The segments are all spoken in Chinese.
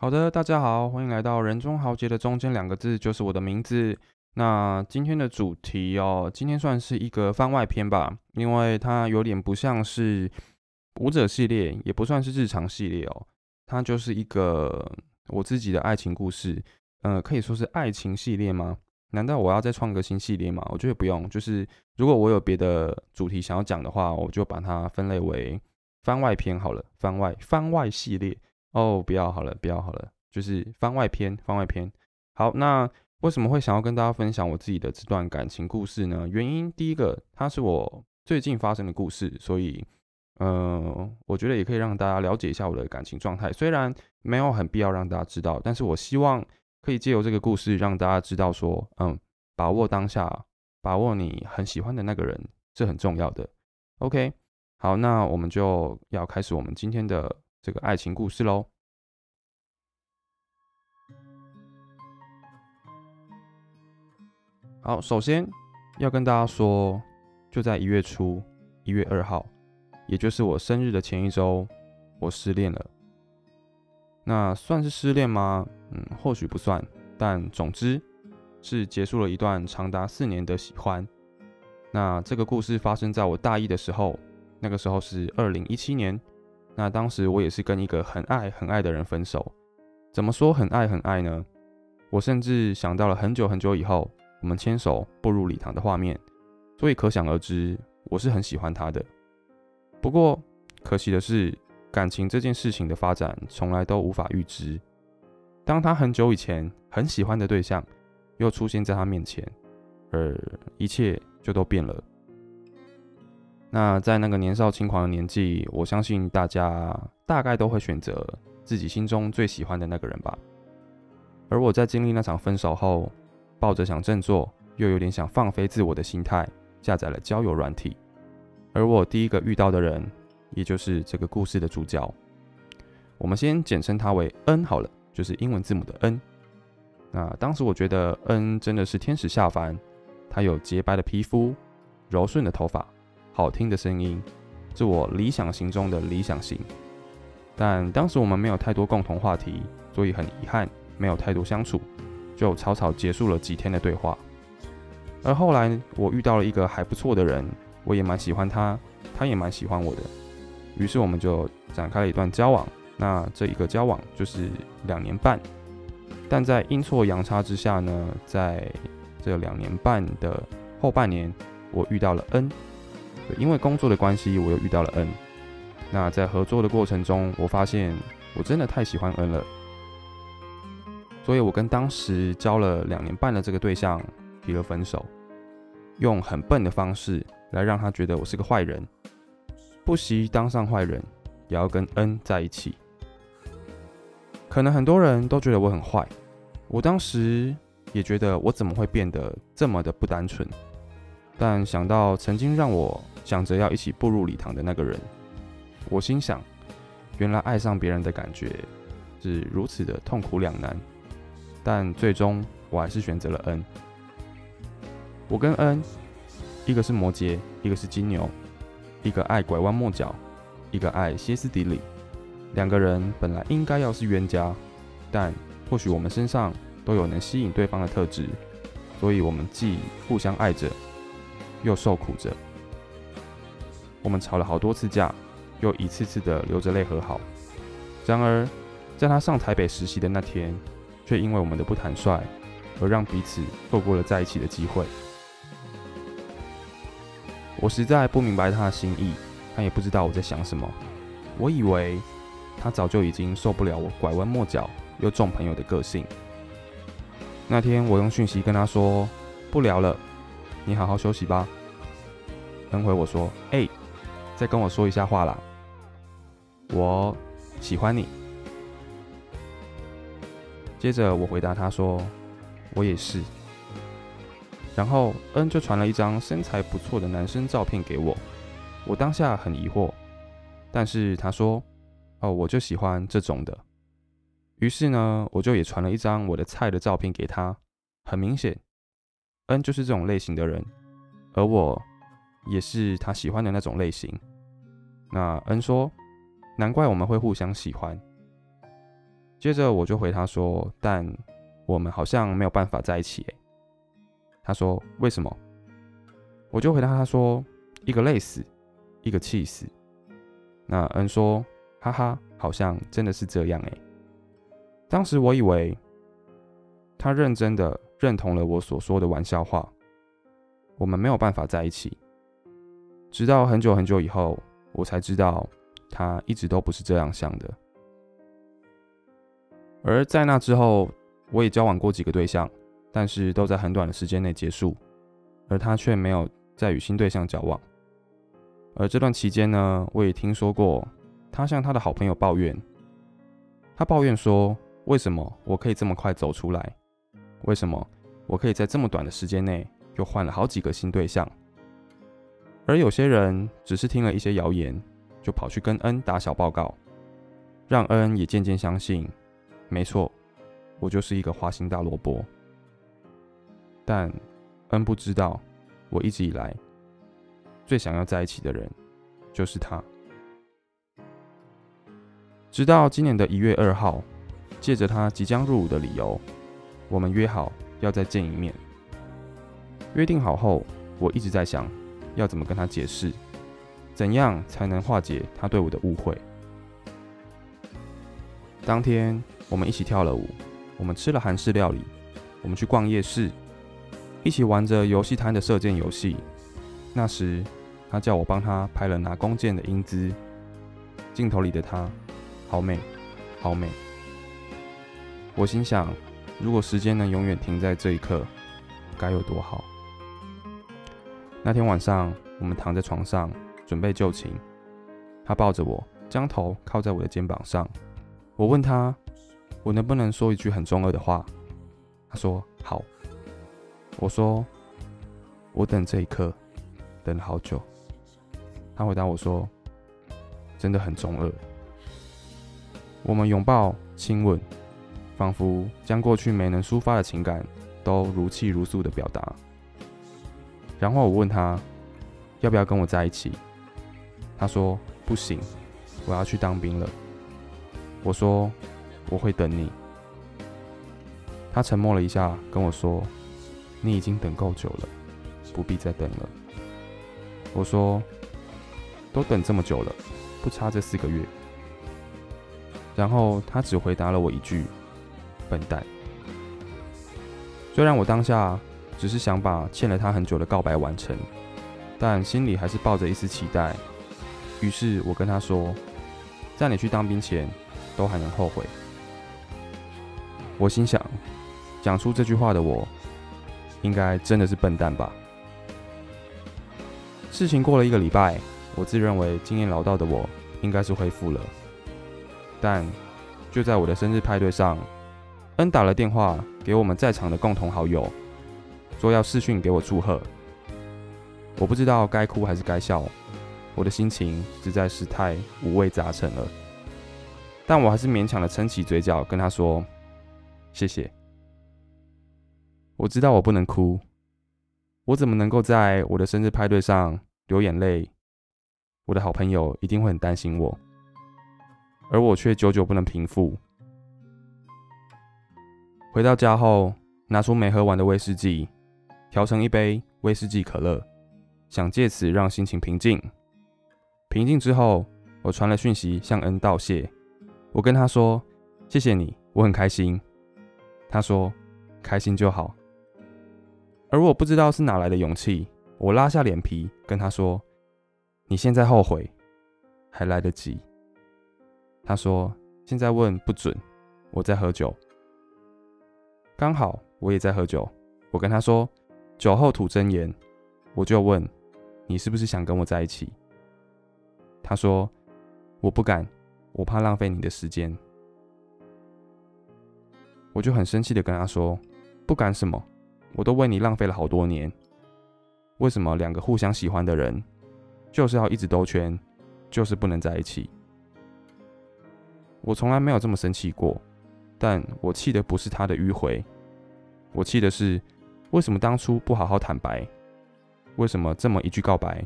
好的，大家好，欢迎来到人中豪杰的中间两个字就是我的名字。那今天的主题哦，今天算是一个番外篇吧，因为它有点不像是舞者系列，也不算是日常系列哦，它就是一个我自己的爱情故事，呃，可以说是爱情系列吗？难道我要再创个新系列吗？我觉得不用，就是如果我有别的主题想要讲的话，我就把它分类为番外篇好了，番外番外系列。哦，不要好了，不要好了，就是番外篇，番外篇。好，那为什么会想要跟大家分享我自己的这段感情故事呢？原因第一个，它是我最近发生的故事，所以，呃，我觉得也可以让大家了解一下我的感情状态。虽然没有很必要让大家知道，但是我希望可以借由这个故事让大家知道说，嗯，把握当下，把握你很喜欢的那个人是很重要的。OK，好，那我们就要开始我们今天的。这个爱情故事喽。好，首先要跟大家说，就在一月初，一月二号，也就是我生日的前一周，我失恋了。那算是失恋吗？嗯，或许不算，但总之是结束了一段长达四年的喜欢。那这个故事发生在我大一的时候，那个时候是二零一七年。那当时我也是跟一个很爱很爱的人分手，怎么说很爱很爱呢？我甚至想到了很久很久以后，我们牵手步入礼堂的画面，所以可想而知，我是很喜欢他的。不过可惜的是，感情这件事情的发展从来都无法预知。当他很久以前很喜欢的对象又出现在他面前，而一切就都变了。那在那个年少轻狂的年纪，我相信大家大概都会选择自己心中最喜欢的那个人吧。而我在经历那场分手后，抱着想振作又有点想放飞自我的心态，下载了交友软体。而我第一个遇到的人，也就是这个故事的主角，我们先简称他为 N 好了，就是英文字母的 N。那当时我觉得 N 真的是天使下凡，他有洁白的皮肤，柔顺的头发。好听的声音，是我理想型中的理想型。但当时我们没有太多共同话题，所以很遗憾没有太多相处，就草草结束了几天的对话。而后来我遇到了一个还不错的人，我也蛮喜欢他，他也蛮喜欢我的，于是我们就展开了一段交往。那这一个交往就是两年半，但在阴错阳差之下呢，在这两年半的后半年，我遇到了 N。因为工作的关系，我又遇到了 N。那在合作的过程中，我发现我真的太喜欢 N 了，所以我跟当时交了两年半的这个对象提了分手，用很笨的方式来让他觉得我是个坏人，不惜当上坏人也要跟 N 在一起。可能很多人都觉得我很坏，我当时也觉得我怎么会变得这么的不单纯，但想到曾经让我。想着要一起步入礼堂的那个人，我心想，原来爱上别人的感觉是如此的痛苦两难，但最终我还是选择了 N。我跟 N，一个是摩羯，一个是金牛，一个爱拐弯抹角，一个爱歇斯底里。两个人本来应该要是冤家，但或许我们身上都有能吸引对方的特质，所以我们既互相爱着，又受苦着。我们吵了好多次架，又一次次的流着泪和好。然而，在他上台北实习的那天，却因为我们的不坦率，而让彼此错过了在一起的机会。我实在不明白他的心意，他也不知道我在想什么。我以为他早就已经受不了我拐弯抹角又重朋友的个性。那天我用讯息跟他说：“不聊了，你好好休息吧。”等回我说：“哎。”再跟我说一下话啦，我喜欢你。接着我回答他说，我也是。然后恩就传了一张身材不错的男生照片给我，我当下很疑惑，但是他说，哦，我就喜欢这种的。于是呢，我就也传了一张我的菜的照片给他，很明显，恩就是这种类型的人，而我也是他喜欢的那种类型。那恩说：“难怪我们会互相喜欢。”接着我就回他说：“但我们好像没有办法在一起。”他说：“为什么？”我就回答他说：“一个累死，一个气死。”那恩说：“哈哈，好像真的是这样哎。”当时我以为他认真的认同了我所说的玩笑话，我们没有办法在一起。直到很久很久以后，我才知道他一直都不是这样想的。而在那之后，我也交往过几个对象，但是都在很短的时间内结束，而他却没有再与新对象交往。而这段期间呢，我也听说过他向他的好朋友抱怨，他抱怨说：“为什么我可以这么快走出来？为什么我可以在这么短的时间内又换了好几个新对象？”而有些人只是听了一些谣言，就跑去跟恩打小报告，让恩也渐渐相信。没错，我就是一个花心大萝卜。但恩不知道，我一直以来最想要在一起的人就是他。直到今年的一月二号，借着他即将入伍的理由，我们约好要再见一面。约定好后，我一直在想，要怎么跟他解释，怎样才能化解他对我的误会。当天。我们一起跳了舞，我们吃了韩式料理，我们去逛夜市，一起玩着游戏摊的射箭游戏。那时，他叫我帮他拍了拿弓箭的英姿，镜头里的他，好美，好美。我心想，如果时间能永远停在这一刻，该有多好。那天晚上，我们躺在床上准备就寝，他抱着我，将头靠在我的肩膀上。我问他。我能不能说一句很中二的话？他说好。我说我等这一刻等了好久。他回答我说真的很中二。我们拥抱亲吻，仿佛将过去没能抒发的情感都如泣如诉的表达。然后我问他要不要跟我在一起？他说不行，我要去当兵了。我说。我会等你。他沉默了一下，跟我说：“你已经等够久了，不必再等了。”我说：“都等这么久了，不差这四个月。”然后他只回答了我一句：“笨蛋。”虽然我当下只是想把欠了他很久的告白完成，但心里还是抱着一丝期待。于是我跟他说：“在你去当兵前，都还能后悔。”我心想，讲出这句话的我，应该真的是笨蛋吧。事情过了一个礼拜，我自认为经验老道的我，应该是恢复了。但就在我的生日派对上，恩打了电话给我们在场的共同好友，说要视讯给我祝贺。我不知道该哭还是该笑，我的心情实在是太五味杂陈了。但我还是勉强的撑起嘴角，跟他说。谢谢。我知道我不能哭，我怎么能够在我的生日派对上流眼泪？我的好朋友一定会很担心我，而我却久久不能平复。回到家后，拿出没喝完的威士忌，调成一杯威士忌可乐，想借此让心情平静。平静之后，我传了讯息向恩道谢。我跟他说：“谢谢你，我很开心。”他说：“开心就好。”而我不知道是哪来的勇气，我拉下脸皮跟他说：“你现在后悔还来得及。”他说：“现在问不准，我在喝酒。”刚好我也在喝酒，我跟他说：“酒后吐真言。”我就问：“你是不是想跟我在一起？”他说：“我不敢，我怕浪费你的时间。”我就很生气的跟他说：“不敢什么，我都为你浪费了好多年。为什么两个互相喜欢的人，就是要一直兜圈，就是不能在一起？”我从来没有这么生气过，但我气的不是他的迂回，我气的是为什么当初不好好坦白？为什么这么一句告白，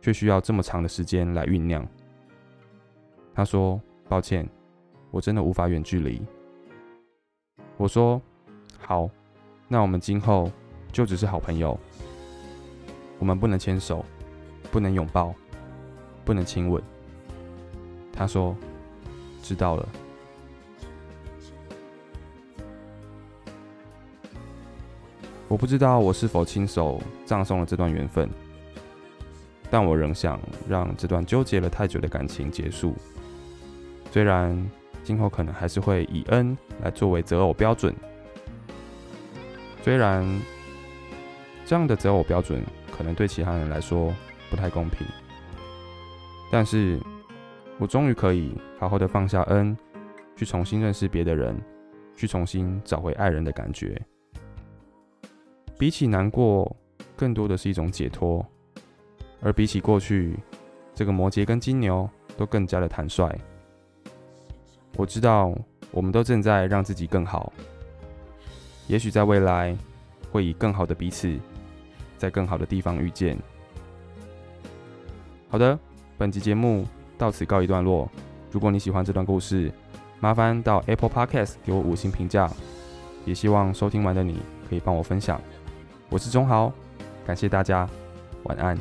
却需要这么长的时间来酝酿？他说：“抱歉，我真的无法远距离。我说好，那我们今后就只是好朋友。我们不能牵手，不能拥抱，不能亲吻。他说知道了。我不知道我是否亲手葬送了这段缘分，但我仍想让这段纠结了太久的感情结束。虽然今后可能还是会以恩来作为择偶标准，虽然这样的择偶标准可能对其他人来说不太公平，但是我终于可以好好的放下恩，去重新认识别的人，去重新找回爱人的感觉。比起难过，更多的是一种解脱；而比起过去，这个摩羯跟金牛都更加的坦率。我知道，我们都正在让自己更好。也许在未来，会以更好的彼此，在更好的地方遇见。好的，本集节目到此告一段落。如果你喜欢这段故事，麻烦到 Apple Podcast 给我五星评价。也希望收听完的你可以帮我分享。我是钟豪，感谢大家，晚安。